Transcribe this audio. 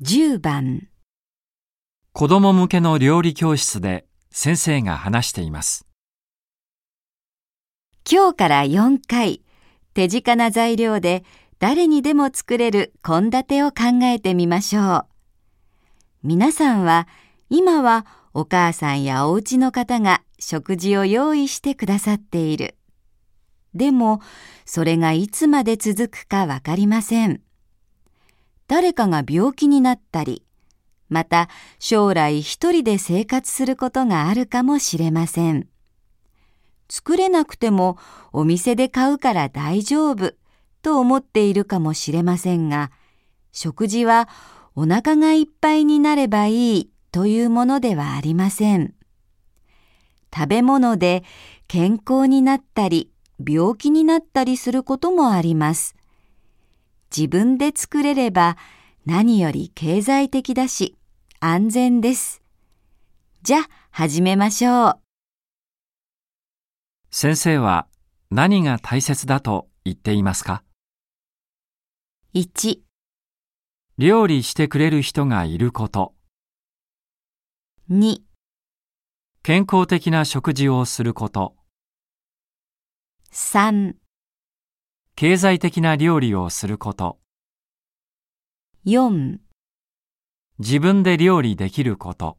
10番子供向けの料理教室で先生が話しています。今日から4回手近な材料で誰にでも作れる献立を考えてみましょう。皆さんは今はお母さんやお家の方が食事を用意してくださっている。でもそれがいつまで続くかわかりません。誰かが病気になったり、また将来一人で生活することがあるかもしれません。作れなくてもお店で買うから大丈夫と思っているかもしれませんが、食事はお腹がいっぱいになればいいというものではありません。食べ物で健康になったり病気になったりすることもあります。自分で作れれば何より経済的だし安全です。じゃあ始めましょう。先生は何が大切だと言っていますか？1、料理してくれる人がいること、2、健康的な食事をすること、3、経済的な料理をすること、4自分で料理できること。